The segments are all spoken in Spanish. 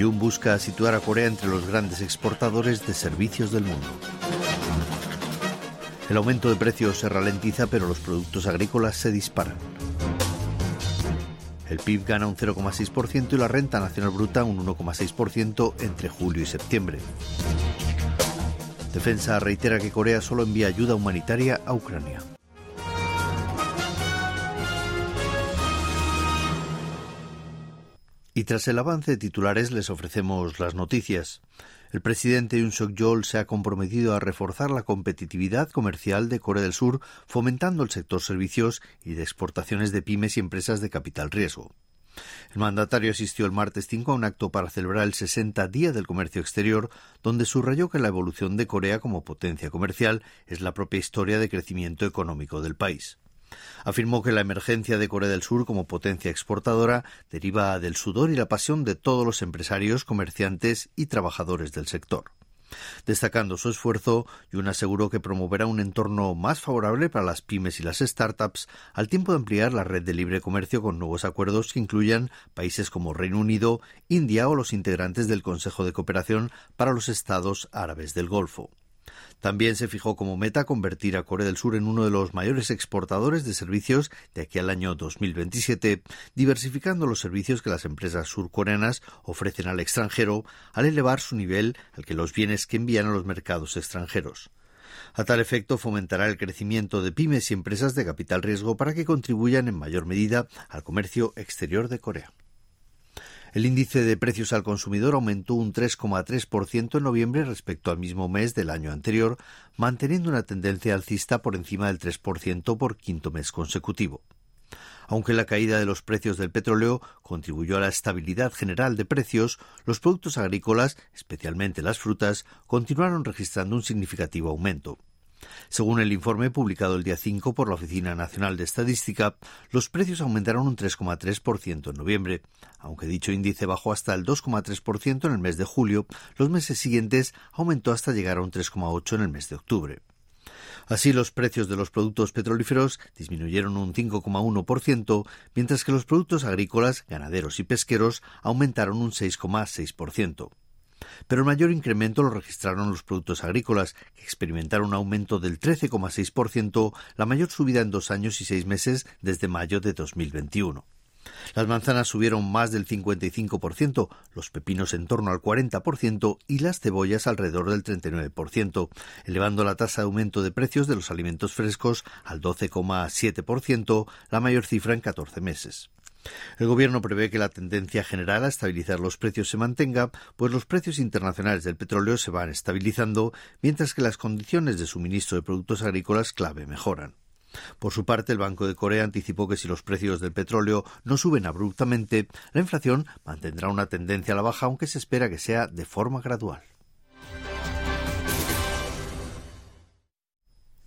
Jun busca situar a Corea entre los grandes exportadores de servicios del mundo. El aumento de precios se ralentiza, pero los productos agrícolas se disparan. El PIB gana un 0,6% y la renta nacional bruta un 1,6% entre julio y septiembre. Defensa reitera que Corea solo envía ayuda humanitaria a Ucrania. Y tras el avance de titulares les ofrecemos las noticias. El presidente Yoon Suk-yeol se ha comprometido a reforzar la competitividad comercial de Corea del Sur, fomentando el sector servicios y de exportaciones de pymes y empresas de capital riesgo. El mandatario asistió el martes 5 a un acto para celebrar el 60 Día del Comercio Exterior, donde subrayó que la evolución de Corea como potencia comercial es la propia historia de crecimiento económico del país. Afirmó que la emergencia de Corea del Sur como potencia exportadora deriva del sudor y la pasión de todos los empresarios, comerciantes y trabajadores del sector. Destacando su esfuerzo, Yun aseguró que promoverá un entorno más favorable para las pymes y las startups, al tiempo de ampliar la red de libre comercio con nuevos acuerdos que incluyan países como Reino Unido, India o los integrantes del Consejo de Cooperación para los Estados Árabes del Golfo. También se fijó como meta convertir a Corea del Sur en uno de los mayores exportadores de servicios de aquí al año 2027, diversificando los servicios que las empresas surcoreanas ofrecen al extranjero al elevar su nivel al que los bienes que envían a los mercados extranjeros. A tal efecto, fomentará el crecimiento de pymes y empresas de capital riesgo para que contribuyan en mayor medida al comercio exterior de Corea. El índice de precios al consumidor aumentó un 3,3% en noviembre respecto al mismo mes del año anterior, manteniendo una tendencia alcista por encima del 3% por quinto mes consecutivo. Aunque la caída de los precios del petróleo contribuyó a la estabilidad general de precios, los productos agrícolas, especialmente las frutas, continuaron registrando un significativo aumento. Según el informe publicado el día 5 por la Oficina Nacional de Estadística, los precios aumentaron un 3,3% en noviembre. Aunque dicho índice bajó hasta el 2,3% en el mes de julio, los meses siguientes aumentó hasta llegar a un 3,8% en el mes de octubre. Así, los precios de los productos petrolíferos disminuyeron un 5,1%, mientras que los productos agrícolas, ganaderos y pesqueros aumentaron un 6,6% pero el mayor incremento lo registraron los productos agrícolas, que experimentaron un aumento del 13,6%, la mayor subida en dos años y seis meses desde mayo de 2021. Las manzanas subieron más del 55%, los pepinos en torno al 40% y las cebollas alrededor del 39%, elevando la tasa de aumento de precios de los alimentos frescos al 12,7%, la mayor cifra en 14 meses. El Gobierno prevé que la tendencia general a estabilizar los precios se mantenga, pues los precios internacionales del petróleo se van estabilizando, mientras que las condiciones de suministro de productos agrícolas clave mejoran. Por su parte, el Banco de Corea anticipó que si los precios del petróleo no suben abruptamente, la inflación mantendrá una tendencia a la baja, aunque se espera que sea de forma gradual.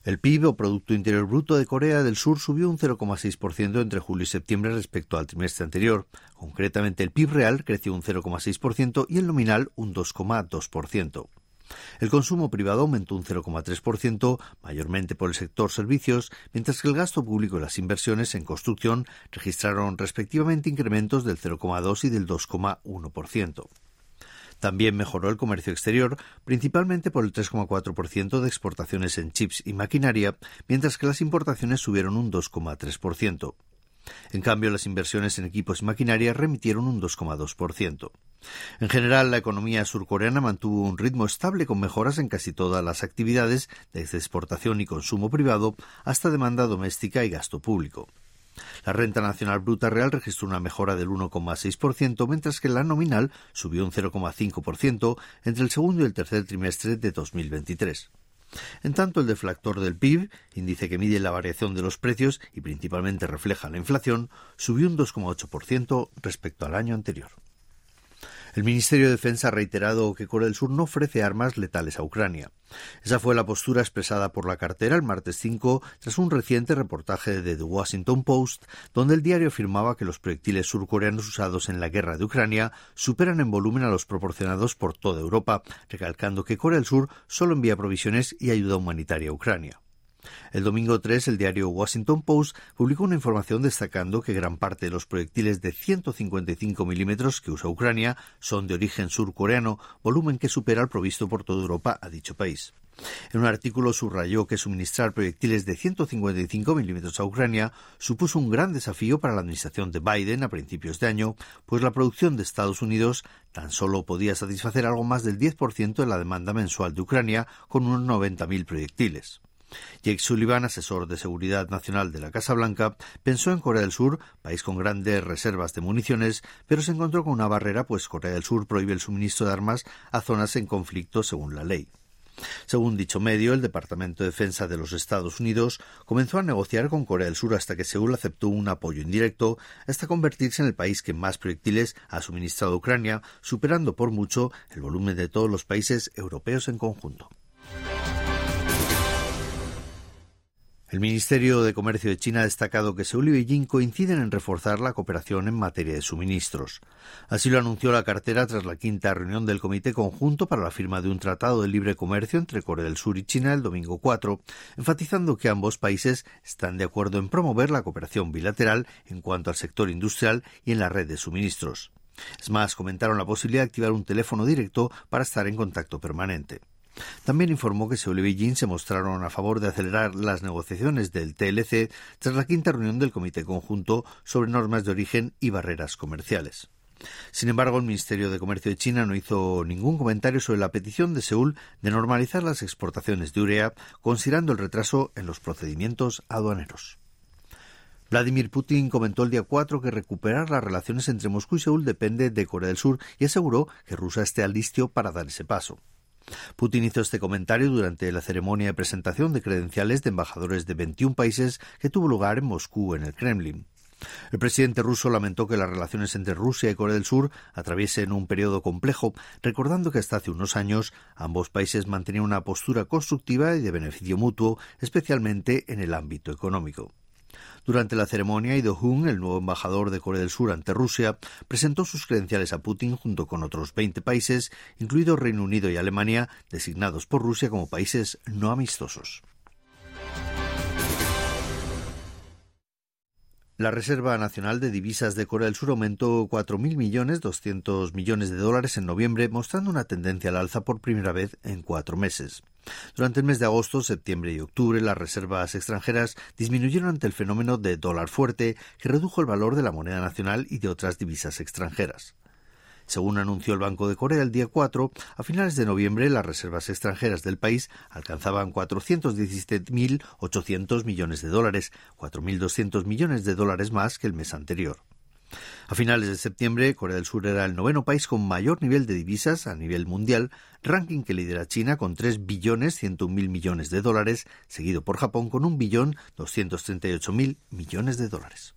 El PIB o Producto Interior Bruto de Corea del Sur subió un 0,6% entre julio y septiembre respecto al trimestre anterior. Concretamente, el PIB real creció un 0,6% y el nominal un 2,2%. El consumo privado aumentó un 0,3%, mayormente por el sector servicios, mientras que el gasto público y las inversiones en construcción registraron respectivamente incrementos del 0,2 y del 2,1%. También mejoró el comercio exterior, principalmente por el 3,4% de exportaciones en chips y maquinaria, mientras que las importaciones subieron un 2,3%. En cambio, las inversiones en equipos y maquinaria remitieron un 2,2%. En general, la economía surcoreana mantuvo un ritmo estable con mejoras en casi todas las actividades, desde exportación y consumo privado hasta demanda doméstica y gasto público. La renta nacional bruta real registró una mejora del 1,6%, mientras que la nominal subió un 0,5% entre el segundo y el tercer trimestre de 2023. En tanto, el deflactor del PIB, índice que mide la variación de los precios y principalmente refleja la inflación, subió un 2,8% respecto al año anterior. El Ministerio de Defensa ha reiterado que Corea del Sur no ofrece armas letales a Ucrania. Esa fue la postura expresada por la cartera el martes 5 tras un reciente reportaje de The Washington Post, donde el diario afirmaba que los proyectiles surcoreanos usados en la guerra de Ucrania superan en volumen a los proporcionados por toda Europa, recalcando que Corea del Sur solo envía provisiones y ayuda humanitaria a Ucrania. El domingo 3, el diario Washington Post publicó una información destacando que gran parte de los proyectiles de 155 milímetros que usa Ucrania son de origen surcoreano, volumen que supera el provisto por toda Europa a dicho país. En un artículo subrayó que suministrar proyectiles de 155 milímetros a Ucrania supuso un gran desafío para la administración de Biden a principios de año, pues la producción de Estados Unidos tan solo podía satisfacer algo más del 10% de la demanda mensual de Ucrania con unos 90.000 proyectiles. Jake Sullivan, asesor de seguridad nacional de la Casa Blanca, pensó en Corea del Sur, país con grandes reservas de municiones, pero se encontró con una barrera, pues Corea del Sur prohíbe el suministro de armas a zonas en conflicto según la ley. Según dicho medio, el Departamento de Defensa de los Estados Unidos comenzó a negociar con Corea del Sur hasta que Seúl aceptó un apoyo indirecto hasta convertirse en el país que más proyectiles ha suministrado a Ucrania, superando por mucho el volumen de todos los países europeos en conjunto. El Ministerio de Comercio de China ha destacado que Seúl y Beijing coinciden en reforzar la cooperación en materia de suministros. Así lo anunció la cartera tras la quinta reunión del Comité Conjunto para la firma de un tratado de libre comercio entre Corea del Sur y China el domingo 4, enfatizando que ambos países están de acuerdo en promover la cooperación bilateral en cuanto al sector industrial y en la red de suministros. Es más, comentaron la posibilidad de activar un teléfono directo para estar en contacto permanente. También informó que Seúl y Beijing se mostraron a favor de acelerar las negociaciones del TLC tras la quinta reunión del Comité Conjunto sobre normas de origen y barreras comerciales. Sin embargo, el Ministerio de Comercio de China no hizo ningún comentario sobre la petición de Seúl de normalizar las exportaciones de urea, considerando el retraso en los procedimientos aduaneros. Vladimir Putin comentó el día 4 que recuperar las relaciones entre Moscú y Seúl depende de Corea del Sur y aseguró que Rusia esté al listio para dar ese paso. Putin hizo este comentario durante la ceremonia de presentación de credenciales de embajadores de 21 países que tuvo lugar en Moscú, en el Kremlin. El presidente ruso lamentó que las relaciones entre Rusia y Corea del Sur atraviesen un periodo complejo, recordando que hasta hace unos años ambos países mantenían una postura constructiva y de beneficio mutuo, especialmente en el ámbito económico. Durante la ceremonia, Ido Hun, el nuevo embajador de Corea del Sur ante Rusia, presentó sus credenciales a Putin junto con otros 20 países, incluidos Reino Unido y Alemania, designados por Rusia como países no amistosos. La Reserva Nacional de Divisas de Corea del Sur aumentó 4.000 millones 200 millones de dólares en noviembre, mostrando una tendencia al alza por primera vez en cuatro meses. Durante el mes de agosto, septiembre y octubre, las reservas extranjeras disminuyeron ante el fenómeno de dólar fuerte, que redujo el valor de la moneda nacional y de otras divisas extranjeras. Según anunció el Banco de Corea el día 4, a finales de noviembre las reservas extranjeras del país alcanzaban 417.800 millones de dólares, 4.200 millones de dólares más que el mes anterior. A finales de septiembre, Corea del Sur era el noveno país con mayor nivel de divisas a nivel mundial, ranking que lidera China con 3 billones 101 mil millones de dólares, seguido por Japón con 1 billón 238 mil millones de dólares.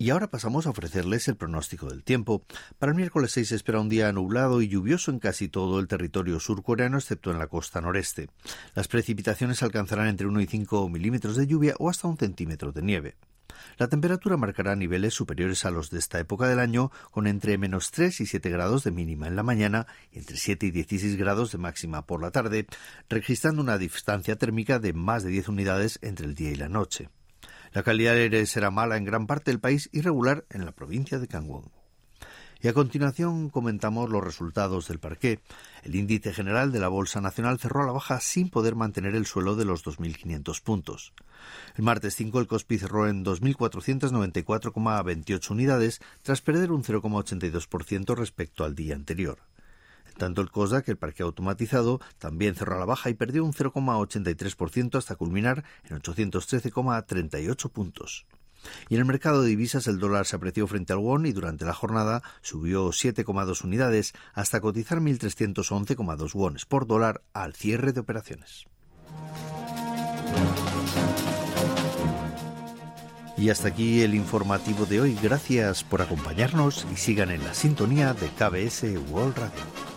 Y ahora pasamos a ofrecerles el pronóstico del tiempo. Para el miércoles 6 se espera un día nublado y lluvioso en casi todo el territorio surcoreano, excepto en la costa noreste. Las precipitaciones alcanzarán entre 1 y 5 milímetros de lluvia o hasta un centímetro de nieve. La temperatura marcará niveles superiores a los de esta época del año, con entre menos 3 y 7 grados de mínima en la mañana y entre 7 y 16 grados de máxima por la tarde, registrando una distancia térmica de más de 10 unidades entre el día y la noche. La calidad del aire será mala en gran parte del país y regular en la provincia de Kangwon. Y a continuación comentamos los resultados del parqué. El índice general de la Bolsa Nacional cerró a la baja sin poder mantener el suelo de los 2.500 puntos. El martes 5 el Cospi cerró en 2.494,28 unidades tras perder un 0,82% respecto al día anterior. Tanto el que el parque automatizado, también cerró a la baja y perdió un 0,83% hasta culminar en 813,38 puntos. Y en el mercado de divisas el dólar se apreció frente al won y durante la jornada subió 7,2 unidades hasta cotizar 1.311,2 wones por dólar al cierre de operaciones. Y hasta aquí el informativo de hoy. Gracias por acompañarnos y sigan en la sintonía de KBS World Radio.